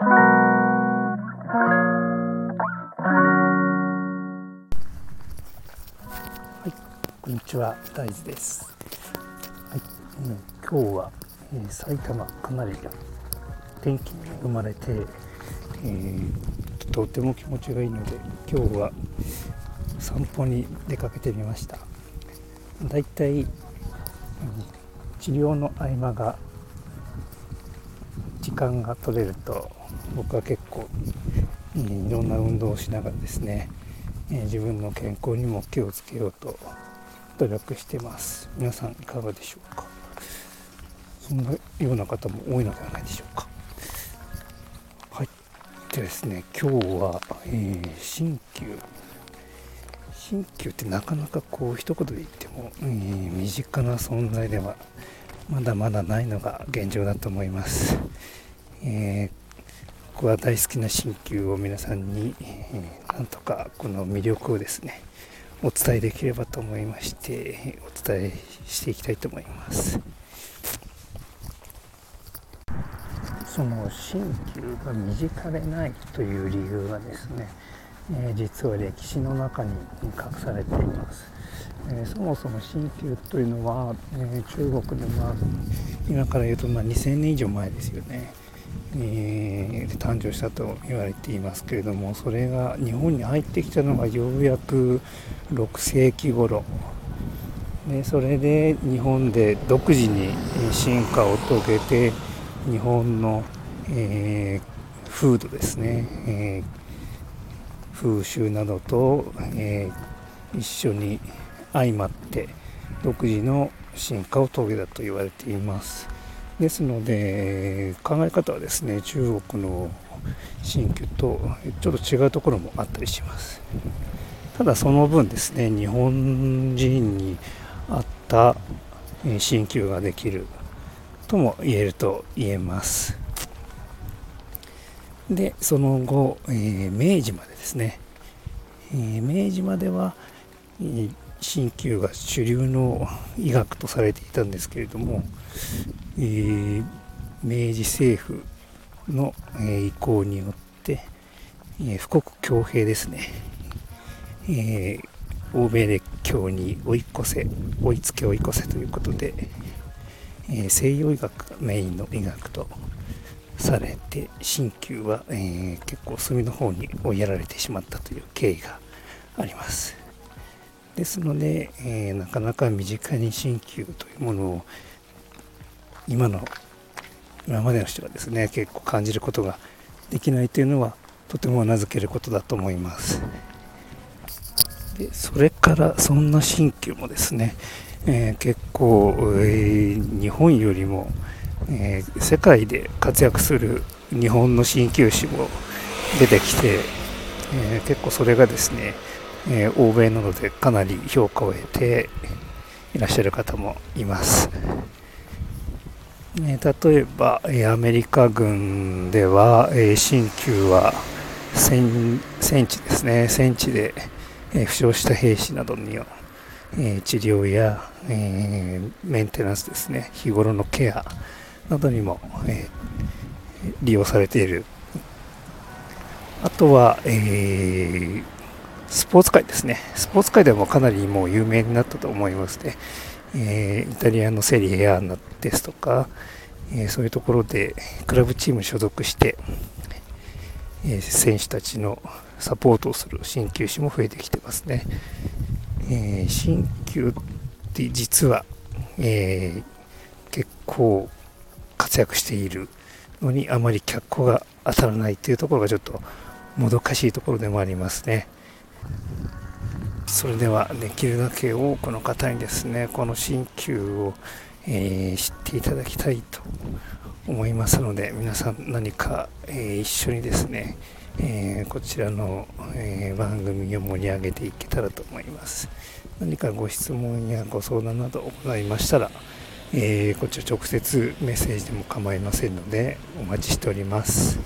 はい、こんにちは、大豆です。はい、えー、今日は、えー、埼玉かなり天気に恵まれて、えー、とても気持ちがいいので、今日は散歩に出かけてみました。だいたい、うん、治療の合間が時間が取れると僕は結構、いろんな運動をしながらですねえ自分の健康にも気をつけようと努力してます。皆さんいかがでしょうか？そんなような方も多いのではないでしょうか？はい。でですね今日は、えー、鍼灸。鍼灸ってなかなかこう一言で言っても、えー、身近な存在ではまだまだないのが現状だと思います、えー僕は大好きな鍼灸を皆さんに、えー、なんとかこの魅力をですねお伝えできればと思いましてお伝えしていきたいと思います。その鍼灸が身近でないという理由はですね、えー、実は歴史の中に隠されています、えー、そもそも鍼灸というのは、え中国でまあ今から言うとまあ2000年以上前ですよね。えー、誕生したと言われていますけれどもそれが日本に入ってきたのがようやく6世紀頃でそれで日本で独自に進化を遂げて日本の、えー、風土ですね、えー、風習などと、えー、一緒に相まって独自の進化を遂げたと言われています。ですので考え方はですね中国の新旧とちょっと違うところもあったりします。ただその分ですね日本人に合った鍼灸ができるとも言えると言えます。でその後、えー、明治までですね、えー、明治までは、えー鍼灸が主流の医学とされていたんですけれども、えー、明治政府の、え、意向によって、え、富国強兵ですね、え欧米列強に追い越せ追いつけ追い越せということで、え西洋医学がメインの医学とされて鍼灸は、え結構隅の方に追いやられてしまったという経緯があります。ですので、えー、なかなか身近に鍼灸というものを今の今までの人がですね結構感じることができないというのはとても名付けることだと思いますでそれからそんな鍼灸もですね、えー、結構、えー、日本よりも、えー、世界で活躍する日本の鍼灸師も出てきて、え結構それがですねえ、欧米などでかなり評価を得ていらっしゃる方もいます。え、例えば、え、アメリカ軍では、え、新旧は戦地ですね、戦地で、え、負傷した兵士などに、え、治療や、え、メンテナンスですね、日頃のケアなどにも、え、利用されている。あとは、えースポーツ界ですね。スポーツ界でもかなりもう有名になったと思いますね。えー、イタリアのセリエ A ですとか、えー、そういうところでクラブチームに所属して、えー、選手たちのサポートをする鍼灸師も増えてきてますね。え鍼灸って実は、え結構活躍しているのにあまり脚光が当たらないというところがちょっともどかしいところでもありますね。それではできるだけ多くの方にですねこの鍼灸を、えー、知っていただきたいと思いますので皆さん何か、えー、一緒にですね、えー、こちらの、え番組を盛り上げていけたらと思います。何かご質問やご相談など行いましたら、えこちら直接メッセージでも構いませんのでお待ちしております。